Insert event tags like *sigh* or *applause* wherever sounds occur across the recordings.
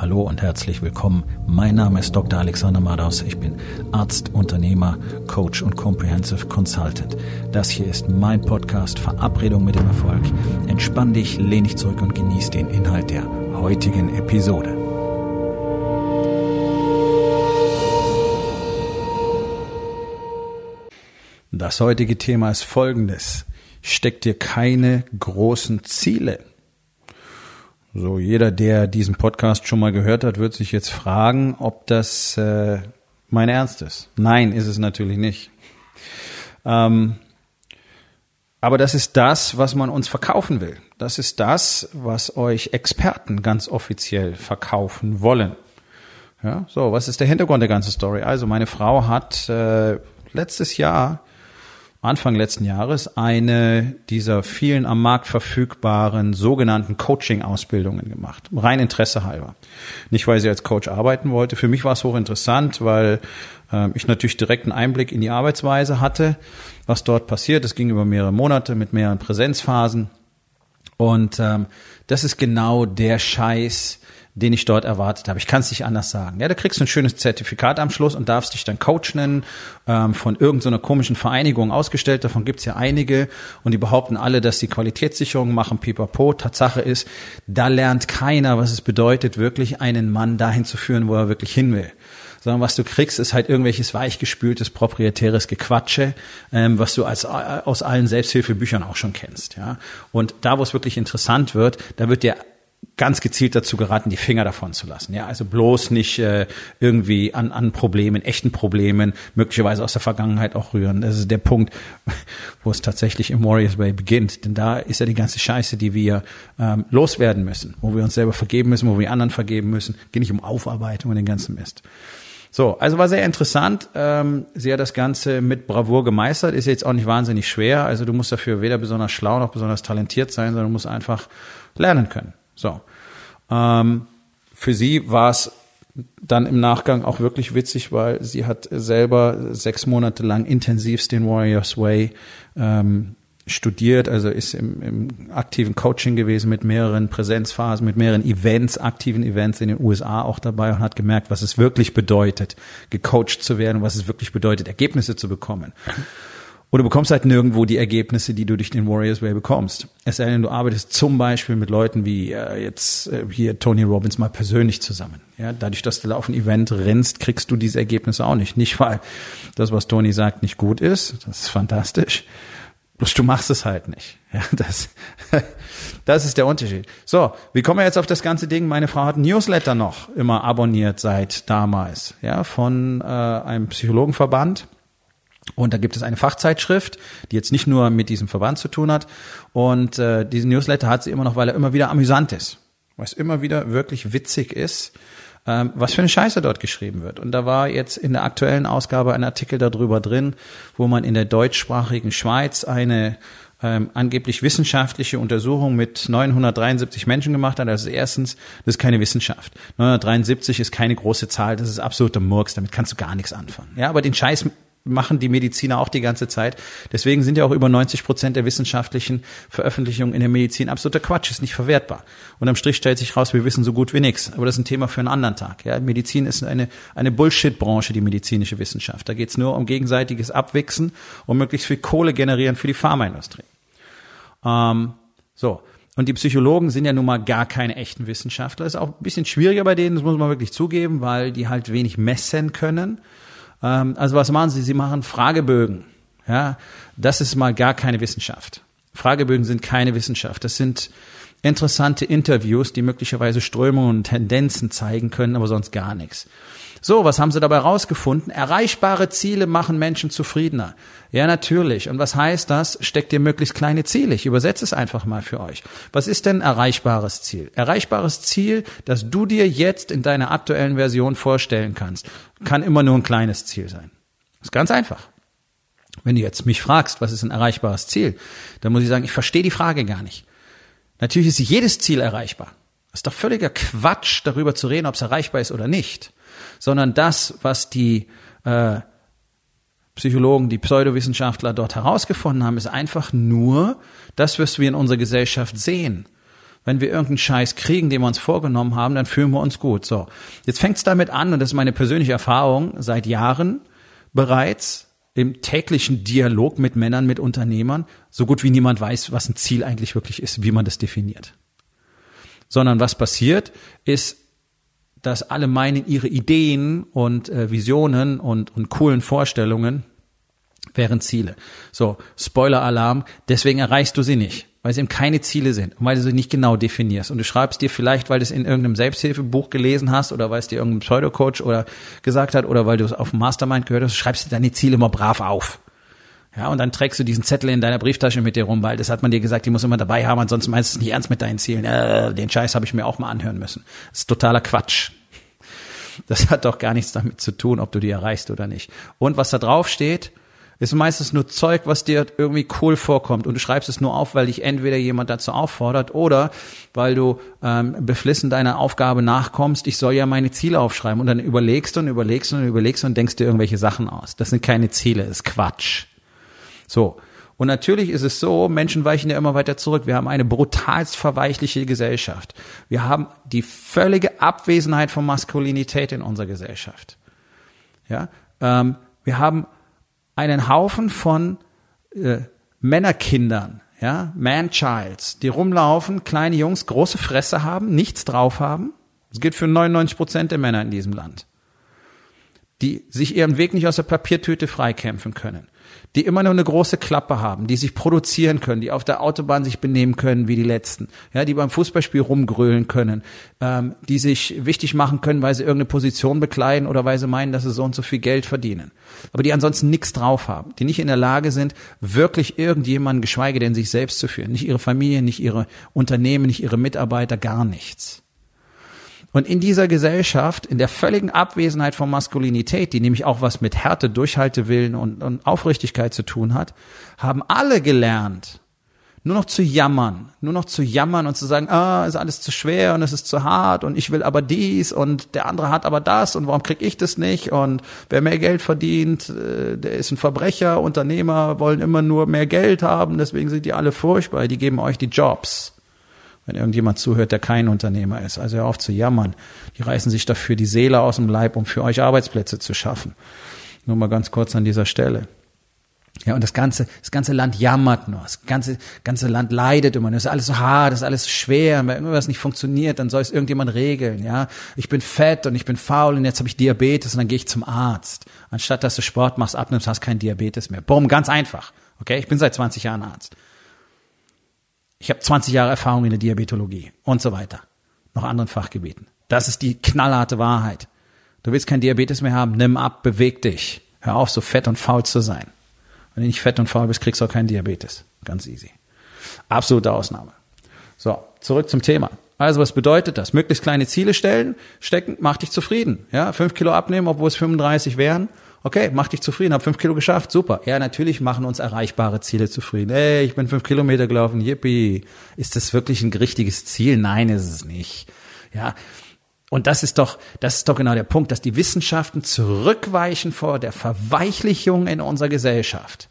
Hallo und herzlich willkommen. Mein Name ist Dr. Alexander Madaus. Ich bin Arzt, Unternehmer, Coach und Comprehensive Consultant. Das hier ist mein Podcast Verabredung mit dem Erfolg. Entspann dich, lehn dich zurück und genieß den Inhalt der heutigen Episode. Das heutige Thema ist folgendes. Steck dir keine großen Ziele. So, jeder, der diesen Podcast schon mal gehört hat, wird sich jetzt fragen, ob das äh, mein Ernst ist. Nein, ist es natürlich nicht. Ähm, aber das ist das, was man uns verkaufen will. Das ist das, was euch Experten ganz offiziell verkaufen wollen. Ja, so, was ist der Hintergrund der ganzen Story? Also, meine Frau hat äh, letztes Jahr Anfang letzten Jahres eine dieser vielen am Markt verfügbaren sogenannten Coaching-Ausbildungen gemacht. Rein Interesse halber. Nicht, weil sie als Coach arbeiten wollte. Für mich war es hochinteressant, weil äh, ich natürlich direkt einen Einblick in die Arbeitsweise hatte, was dort passiert. Es ging über mehrere Monate mit mehreren Präsenzphasen. Und ähm, das ist genau der Scheiß, den ich dort erwartet habe. Ich kann es nicht anders sagen. Ja, da kriegst du ein schönes Zertifikat am Schluss und darfst dich dann Coach nennen, ähm, von irgendeiner komischen Vereinigung ausgestellt. Davon gibt's ja einige und die behaupten alle, dass die Qualitätssicherung machen, pipapo. Tatsache ist, da lernt keiner, was es bedeutet, wirklich einen Mann dahin zu führen, wo er wirklich hin will sondern was du kriegst, ist halt irgendwelches weichgespültes, proprietäres Gequatsche, ähm, was du als, äh, aus allen Selbsthilfebüchern auch schon kennst. Ja? Und da, wo es wirklich interessant wird, da wird dir ganz gezielt dazu geraten, die Finger davon zu lassen. Ja, also bloß nicht äh, irgendwie an, an Problemen, echten Problemen, möglicherweise aus der Vergangenheit auch rühren. Das ist der Punkt, *laughs* wo es tatsächlich im Warriors Way beginnt. Denn da ist ja die ganze Scheiße, die wir ähm, loswerden müssen, wo wir uns selber vergeben müssen, wo wir anderen vergeben müssen. Geht nicht um Aufarbeitung und den ganzen Mist. So, also war sehr interessant. Ähm, sie hat das Ganze mit Bravour gemeistert. Ist jetzt auch nicht wahnsinnig schwer. Also du musst dafür weder besonders schlau noch besonders talentiert sein, sondern du musst einfach lernen können. So. Ähm, für sie war es dann im Nachgang auch wirklich witzig, weil sie hat selber sechs Monate lang intensivst den Warriors Way ähm, studiert, also ist im, im aktiven Coaching gewesen mit mehreren Präsenzphasen, mit mehreren Events, aktiven Events in den USA auch dabei und hat gemerkt, was es wirklich bedeutet, gecoacht zu werden, was es wirklich bedeutet, Ergebnisse zu bekommen. Und du bekommst halt nirgendwo die Ergebnisse, die du durch den Warriors Way bekommst. Es sei denn, du arbeitest zum Beispiel mit Leuten wie äh, jetzt äh, hier Tony Robbins mal persönlich zusammen. Ja, dadurch, dass du da auf ein Event rennst, kriegst du diese Ergebnisse auch nicht. Nicht, weil das, was Tony sagt, nicht gut ist. Das ist fantastisch. Bloß du machst es halt nicht. Ja, das, *laughs* das ist der Unterschied. So, wie kommen wir jetzt auf das ganze Ding? Meine Frau hat ein Newsletter noch immer abonniert seit damals, ja, von äh, einem Psychologenverband und da gibt es eine Fachzeitschrift, die jetzt nicht nur mit diesem Verband zu tun hat. Und äh, diesen Newsletter hat sie immer noch, weil er immer wieder amüsant ist. Weil es immer wieder wirklich witzig ist, ähm, was für eine Scheiße dort geschrieben wird. Und da war jetzt in der aktuellen Ausgabe ein Artikel darüber drin, wo man in der deutschsprachigen Schweiz eine ähm, angeblich wissenschaftliche Untersuchung mit 973 Menschen gemacht hat. Also erstens, das ist keine Wissenschaft. 973 ist keine große Zahl, das ist absoluter Murks, damit kannst du gar nichts anfangen. Ja, aber den Scheiß machen die Mediziner auch die ganze Zeit. Deswegen sind ja auch über 90 Prozent der wissenschaftlichen Veröffentlichungen in der Medizin absoluter Quatsch, ist nicht verwertbar. Und am Strich stellt sich raus, wir wissen so gut wie nichts. Aber das ist ein Thema für einen anderen Tag. Ja, Medizin ist eine, eine Bullshit-Branche, die medizinische Wissenschaft. Da geht es nur um gegenseitiges Abwichsen und möglichst viel Kohle generieren für die Pharmaindustrie. Ähm, so. Und die Psychologen sind ja nun mal gar keine echten Wissenschaftler. Ist auch ein bisschen schwieriger bei denen, das muss man wirklich zugeben, weil die halt wenig messen können. Ähm, also was machen sie? Sie machen Fragebögen. Ja, das ist mal gar keine Wissenschaft. Fragebögen sind keine Wissenschaft. Das sind interessante Interviews, die möglicherweise Strömungen und Tendenzen zeigen können, aber sonst gar nichts. So, was haben sie dabei rausgefunden? Erreichbare Ziele machen Menschen zufriedener. Ja, natürlich. Und was heißt das? Steckt dir möglichst kleine Ziele. Ich übersetze es einfach mal für euch. Was ist denn erreichbares Ziel? Erreichbares Ziel, das du dir jetzt in deiner aktuellen Version vorstellen kannst, kann immer nur ein kleines Ziel sein. Ist ganz einfach. Wenn du jetzt mich fragst, was ist ein erreichbares Ziel, dann muss ich sagen, ich verstehe die Frage gar nicht. Natürlich ist jedes Ziel erreichbar. Ist doch völliger Quatsch, darüber zu reden, ob es erreichbar ist oder nicht sondern das, was die äh, Psychologen, die Pseudowissenschaftler dort herausgefunden haben, ist einfach nur das, was wir in unserer Gesellschaft sehen. Wenn wir irgendeinen Scheiß kriegen, den wir uns vorgenommen haben, dann fühlen wir uns gut. So, jetzt fängt's damit an, und das ist meine persönliche Erfahrung seit Jahren bereits im täglichen Dialog mit Männern, mit Unternehmern, so gut wie niemand weiß, was ein Ziel eigentlich wirklich ist, wie man das definiert. Sondern was passiert, ist, dass alle meinen, ihre Ideen und äh, Visionen und, und coolen Vorstellungen wären Ziele. So, Spoiler-Alarm, deswegen erreichst du sie nicht, weil es eben keine Ziele sind und weil du sie nicht genau definierst. Und du schreibst dir vielleicht, weil du es in irgendeinem Selbsthilfebuch gelesen hast oder weil es dir irgendein Pseudocoach oder gesagt hat oder weil du es auf dem Mastermind gehört hast, schreibst du deine Ziele immer brav auf. Ja, und dann trägst du diesen Zettel in deiner Brieftasche mit dir rum, weil das hat man dir gesagt, die muss immer dabei haben, ansonsten meinst du es nicht ernst mit deinen Zielen. Äh, den Scheiß habe ich mir auch mal anhören müssen. Das ist totaler Quatsch. Das hat doch gar nichts damit zu tun, ob du die erreichst oder nicht. Und was da drauf steht, ist meistens nur Zeug, was dir irgendwie cool vorkommt und du schreibst es nur auf, weil dich entweder jemand dazu auffordert oder weil du ähm, beflissen deiner Aufgabe nachkommst, ich soll ja meine Ziele aufschreiben und dann überlegst und überlegst und überlegst und denkst dir irgendwelche Sachen aus. Das sind keine Ziele, das ist Quatsch. So. Und natürlich ist es so, Menschen weichen ja immer weiter zurück. Wir haben eine brutalst verweichliche Gesellschaft. Wir haben die völlige Abwesenheit von Maskulinität in unserer Gesellschaft. Ja, ähm, wir haben einen Haufen von äh, Männerkindern, ja, Man-Childs, die rumlaufen, kleine Jungs, große Fresse haben, nichts drauf haben. Das gilt für 99 Prozent der Männer in diesem Land. Die sich ihren Weg nicht aus der Papiertüte freikämpfen können die immer nur eine große Klappe haben, die sich produzieren können, die auf der Autobahn sich benehmen können wie die Letzten, ja, die beim Fußballspiel rumgrölen können, ähm, die sich wichtig machen können, weil sie irgendeine Position bekleiden oder weil sie meinen, dass sie so und so viel Geld verdienen. Aber die ansonsten nichts drauf haben, die nicht in der Lage sind, wirklich irgendjemanden, geschweige denn sich selbst zu führen, nicht ihre Familie, nicht ihre Unternehmen, nicht ihre Mitarbeiter, gar nichts. Und in dieser Gesellschaft, in der völligen Abwesenheit von Maskulinität, die nämlich auch was mit Härte, Durchhaltewillen und, und Aufrichtigkeit zu tun hat, haben alle gelernt, nur noch zu jammern, nur noch zu jammern und zu sagen, ah, ist alles zu schwer und es ist zu hart und ich will aber dies und der andere hat aber das und warum krieg ich das nicht und wer mehr Geld verdient, äh, der ist ein Verbrecher, Unternehmer wollen immer nur mehr Geld haben, deswegen sind die alle furchtbar, die geben euch die Jobs wenn irgendjemand zuhört, der kein Unternehmer ist. Also hör auf zu jammern. Die reißen sich dafür die Seele aus dem Leib, um für euch Arbeitsplätze zu schaffen. Nur mal ganz kurz an dieser Stelle. Ja, und das ganze, das ganze Land jammert nur. Das ganze, ganze Land leidet immer. Das ist alles so hart, das ist alles so schwer. Und wenn irgendwas nicht funktioniert, dann soll es irgendjemand regeln. Ja, ich bin fett und ich bin faul und jetzt habe ich Diabetes und dann gehe ich zum Arzt. Anstatt dass du Sport machst, abnimmst, hast kein Diabetes mehr. Bumm, ganz einfach. Okay, ich bin seit 20 Jahren Arzt. Ich habe 20 Jahre Erfahrung in der Diabetologie und so weiter. Noch anderen Fachgebieten. Das ist die knallharte Wahrheit. Du willst kein Diabetes mehr haben, nimm ab, beweg dich. Hör auf, so fett und faul zu sein. Wenn du nicht fett und faul bist, kriegst du auch keinen Diabetes. Ganz easy. Absolute Ausnahme. So, zurück zum Thema. Also was bedeutet das? Möglichst kleine Ziele stellen, stecken, macht dich zufrieden. Ja, fünf Kilo abnehmen, obwohl es 35 wären Okay, mach dich zufrieden, hab fünf Kilo geschafft, super. Ja, natürlich machen uns erreichbare Ziele zufrieden. Ey, ich bin fünf Kilometer gelaufen, yippie. Ist das wirklich ein richtiges Ziel? Nein, ist es nicht. Ja. Und das ist doch, das ist doch genau der Punkt, dass die Wissenschaften zurückweichen vor der Verweichlichung in unserer Gesellschaft.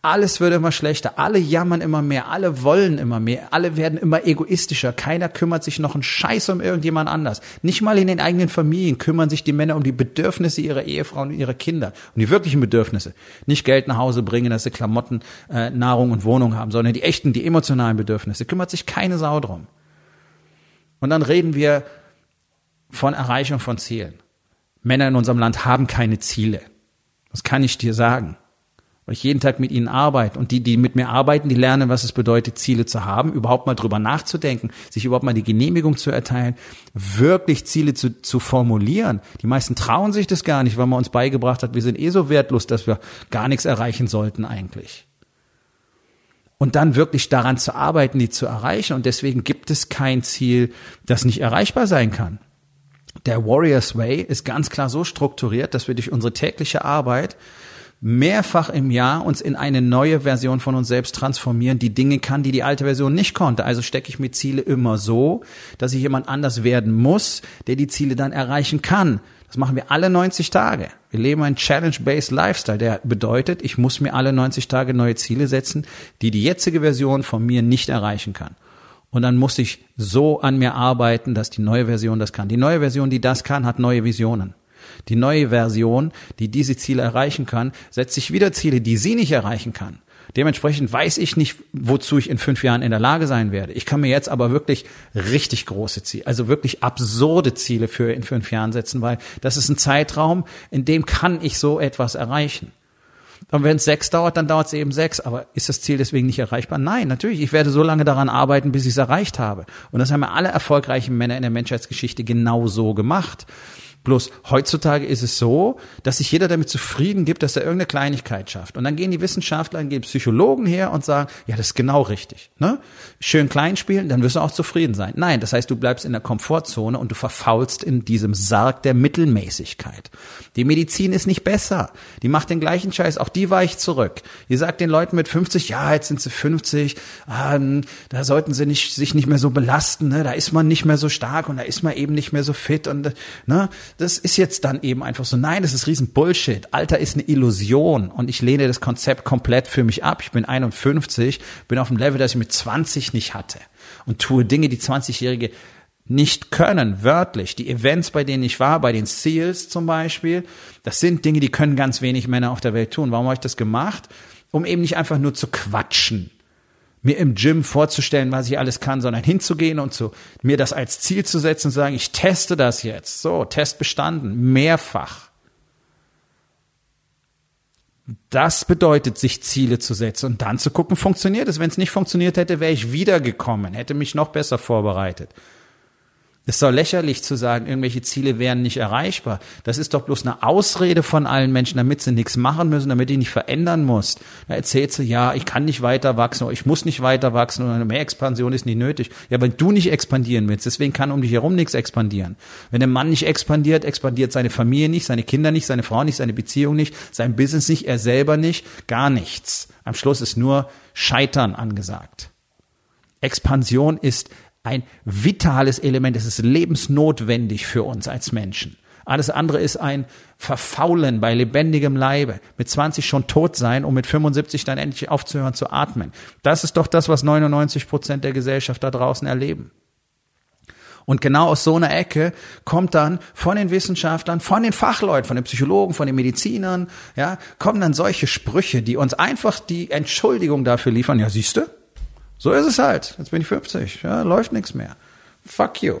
Alles wird immer schlechter, alle jammern immer mehr, alle wollen immer mehr, alle werden immer egoistischer, keiner kümmert sich noch einen Scheiß um irgendjemand anders. Nicht mal in den eigenen Familien kümmern sich die Männer um die Bedürfnisse ihrer Ehefrauen und ihrer Kinder, um die wirklichen Bedürfnisse. Nicht Geld nach Hause bringen, dass sie Klamotten, äh, Nahrung und Wohnung haben, sondern die echten, die emotionalen Bedürfnisse, kümmert sich keine Sau drum. Und dann reden wir von Erreichung von Zielen. Männer in unserem Land haben keine Ziele. Das kann ich dir sagen weil ich jeden Tag mit ihnen arbeite. Und die, die mit mir arbeiten, die lernen, was es bedeutet, Ziele zu haben, überhaupt mal drüber nachzudenken, sich überhaupt mal die Genehmigung zu erteilen, wirklich Ziele zu, zu formulieren. Die meisten trauen sich das gar nicht, weil man uns beigebracht hat, wir sind eh so wertlos, dass wir gar nichts erreichen sollten eigentlich. Und dann wirklich daran zu arbeiten, die zu erreichen. Und deswegen gibt es kein Ziel, das nicht erreichbar sein kann. Der Warriors Way ist ganz klar so strukturiert, dass wir durch unsere tägliche Arbeit mehrfach im Jahr uns in eine neue Version von uns selbst transformieren, die Dinge kann, die die alte Version nicht konnte. Also stecke ich mir Ziele immer so, dass ich jemand anders werden muss, der die Ziele dann erreichen kann. Das machen wir alle 90 Tage. Wir leben einen Challenge-Based Lifestyle, der bedeutet, ich muss mir alle 90 Tage neue Ziele setzen, die die jetzige Version von mir nicht erreichen kann. Und dann muss ich so an mir arbeiten, dass die neue Version das kann. Die neue Version, die das kann, hat neue Visionen. Die neue Version, die diese Ziele erreichen kann, setzt sich wieder Ziele, die sie nicht erreichen kann. Dementsprechend weiß ich nicht, wozu ich in fünf Jahren in der Lage sein werde. Ich kann mir jetzt aber wirklich richtig große Ziele, also wirklich absurde Ziele für in fünf Jahren setzen, weil das ist ein Zeitraum, in dem kann ich so etwas erreichen. Und wenn es sechs dauert, dann dauert es eben sechs. Aber ist das Ziel deswegen nicht erreichbar? Nein, natürlich. Ich werde so lange daran arbeiten, bis ich es erreicht habe. Und das haben ja alle erfolgreichen Männer in der Menschheitsgeschichte genau so gemacht. Bloß heutzutage ist es so, dass sich jeder damit zufrieden gibt, dass er irgendeine Kleinigkeit schafft. Und dann gehen die Wissenschaftler, gehen Psychologen her und sagen, ja, das ist genau richtig. Ne? Schön klein spielen, dann wirst du auch zufrieden sein. Nein, das heißt, du bleibst in der Komfortzone und du verfaulst in diesem Sarg der Mittelmäßigkeit. Die Medizin ist nicht besser. Die macht den gleichen Scheiß, auch die weicht zurück. Ihr sagt den Leuten mit 50, ja, jetzt sind sie 50, ähm, da sollten sie nicht, sich nicht mehr so belasten, ne? da ist man nicht mehr so stark und da ist man eben nicht mehr so fit und ne? Das ist jetzt dann eben einfach so, nein, das ist riesen Bullshit. Alter ist eine Illusion und ich lehne das Konzept komplett für mich ab. Ich bin 51, bin auf einem Level, das ich mit 20 nicht hatte und tue Dinge, die 20-Jährige nicht können, wörtlich. Die Events, bei denen ich war, bei den Seals zum Beispiel, das sind Dinge, die können ganz wenig Männer auf der Welt tun. Warum habe ich das gemacht? Um eben nicht einfach nur zu quatschen mir im Gym vorzustellen, was ich alles kann, sondern hinzugehen und zu, mir das als Ziel zu setzen und sagen, ich teste das jetzt. So, Test bestanden, mehrfach. Das bedeutet, sich Ziele zu setzen und dann zu gucken, funktioniert es. Wenn es nicht funktioniert hätte, wäre ich wiedergekommen, hätte mich noch besser vorbereitet. Es soll lächerlich zu sagen, irgendwelche Ziele wären nicht erreichbar. Das ist doch bloß eine Ausrede von allen Menschen, damit sie nichts machen müssen, damit ich nicht verändern muss. Da erzählt sie, ja, ich kann nicht weiter wachsen oder ich muss nicht weiter wachsen oder mehr Expansion ist nicht nötig. Ja, wenn du nicht expandieren willst, deswegen kann um dich herum nichts expandieren. Wenn der Mann nicht expandiert, expandiert seine Familie nicht, seine Kinder nicht, seine Frau nicht, seine Beziehung nicht, sein Business nicht, er selber nicht, gar nichts. Am Schluss ist nur Scheitern angesagt. Expansion ist ein vitales Element. Es ist lebensnotwendig für uns als Menschen. Alles andere ist ein Verfaulen bei lebendigem Leibe. Mit 20 schon tot sein, um mit 75 dann endlich aufzuhören zu atmen. Das ist doch das, was 99 Prozent der Gesellschaft da draußen erleben. Und genau aus so einer Ecke kommt dann von den Wissenschaftlern, von den Fachleuten, von den Psychologen, von den Medizinern, ja, kommen dann solche Sprüche, die uns einfach die Entschuldigung dafür liefern. Ja, siehste, so ist es halt. Jetzt bin ich 50. Ja, läuft nichts mehr. Fuck you.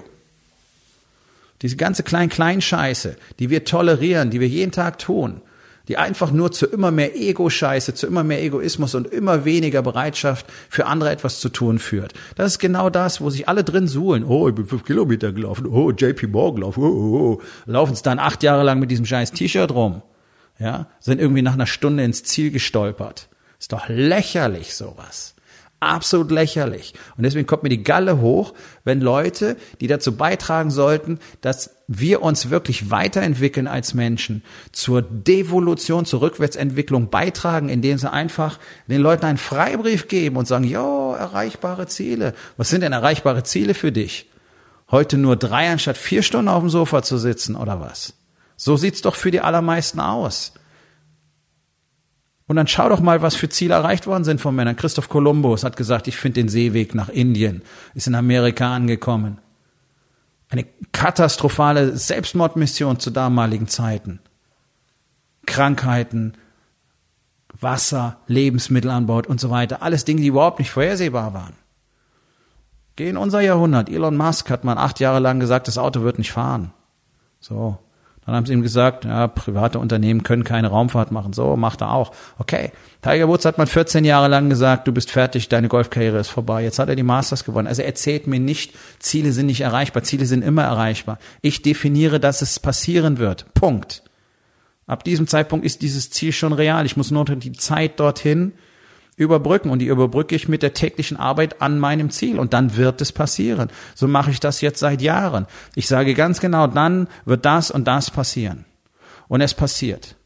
Diese ganze Klein-Klein-Scheiße, die wir tolerieren, die wir jeden Tag tun, die einfach nur zu immer mehr Ego-Scheiße, zu immer mehr Egoismus und immer weniger Bereitschaft für andere etwas zu tun führt. Das ist genau das, wo sich alle drin suhlen. Oh, ich bin fünf Kilometer gelaufen. Oh, JP Morgan gelaufen. Oh, oh, oh. Laufen es dann acht Jahre lang mit diesem scheiß T-Shirt rum. Ja, sind irgendwie nach einer Stunde ins Ziel gestolpert. Ist doch lächerlich sowas. Absolut lächerlich. Und deswegen kommt mir die Galle hoch, wenn Leute, die dazu beitragen sollten, dass wir uns wirklich weiterentwickeln als Menschen, zur Devolution, zur Rückwärtsentwicklung beitragen, indem sie einfach den Leuten einen Freibrief geben und sagen, jo, erreichbare Ziele. Was sind denn erreichbare Ziele für dich? Heute nur drei anstatt vier Stunden auf dem Sofa zu sitzen oder was? So sieht's doch für die allermeisten aus. Und dann schau doch mal, was für Ziele erreicht worden sind von Männern. Christoph Kolumbus hat gesagt, ich finde den Seeweg nach Indien, ist in Amerika angekommen. Eine katastrophale Selbstmordmission zu damaligen Zeiten. Krankheiten, Wasser, Lebensmittelanbau und so weiter. Alles Dinge, die überhaupt nicht vorhersehbar waren. Geh in unser Jahrhundert. Elon Musk hat mal acht Jahre lang gesagt, das Auto wird nicht fahren. So. Dann haben sie ihm gesagt, ja, private Unternehmen können keine Raumfahrt machen. So, macht er auch. Okay. Tiger Woods hat man 14 Jahre lang gesagt, du bist fertig, deine Golfkarriere ist vorbei. Jetzt hat er die Masters gewonnen. Also erzählt mir nicht, Ziele sind nicht erreichbar. Ziele sind immer erreichbar. Ich definiere, dass es passieren wird. Punkt. Ab diesem Zeitpunkt ist dieses Ziel schon real. Ich muss nur die Zeit dorthin überbrücken und die überbrücke ich mit der täglichen Arbeit an meinem Ziel und dann wird es passieren. So mache ich das jetzt seit Jahren. Ich sage ganz genau, dann wird das und das passieren. Und es passiert.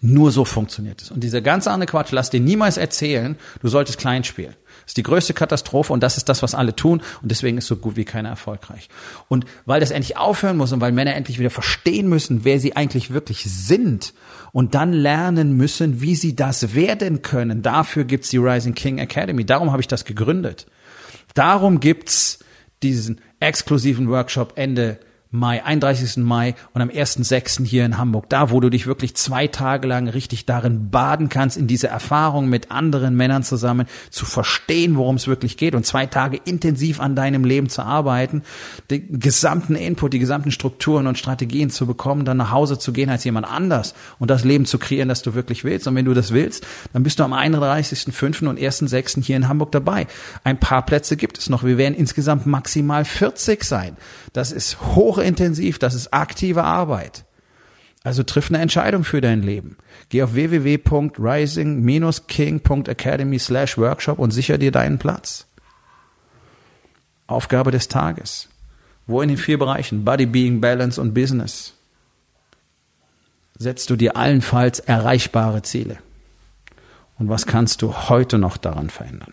Nur so funktioniert es. Und dieser ganze andere Quatsch, lass dir niemals erzählen, du solltest klein spielen. Das ist die größte Katastrophe und das ist das, was alle tun und deswegen ist so gut wie keiner erfolgreich. Und weil das endlich aufhören muss und weil Männer endlich wieder verstehen müssen, wer sie eigentlich wirklich sind und dann lernen müssen, wie sie das werden können, dafür gibt's die Rising King Academy. Darum habe ich das gegründet. Darum gibt's diesen exklusiven Workshop Ende Mai, 31. Mai und am 1.6. hier in Hamburg. Da, wo du dich wirklich zwei Tage lang richtig darin baden kannst, in diese Erfahrung mit anderen Männern zusammen zu verstehen, worum es wirklich geht und zwei Tage intensiv an deinem Leben zu arbeiten, den gesamten Input, die gesamten Strukturen und Strategien zu bekommen, dann nach Hause zu gehen als jemand anders und das Leben zu kreieren, das du wirklich willst. Und wenn du das willst, dann bist du am 31.5. und 1.6. hier in Hamburg dabei. Ein paar Plätze gibt es noch. Wir werden insgesamt maximal 40 sein. Das ist hoch hochintensiv, das ist aktive Arbeit. Also triff eine Entscheidung für dein Leben. Geh auf www.rising-king.academy slash workshop und sicher dir deinen Platz. Aufgabe des Tages. Wo in den vier Bereichen Body, Being, Balance und Business setzt du dir allenfalls erreichbare Ziele? Und was kannst du heute noch daran verändern?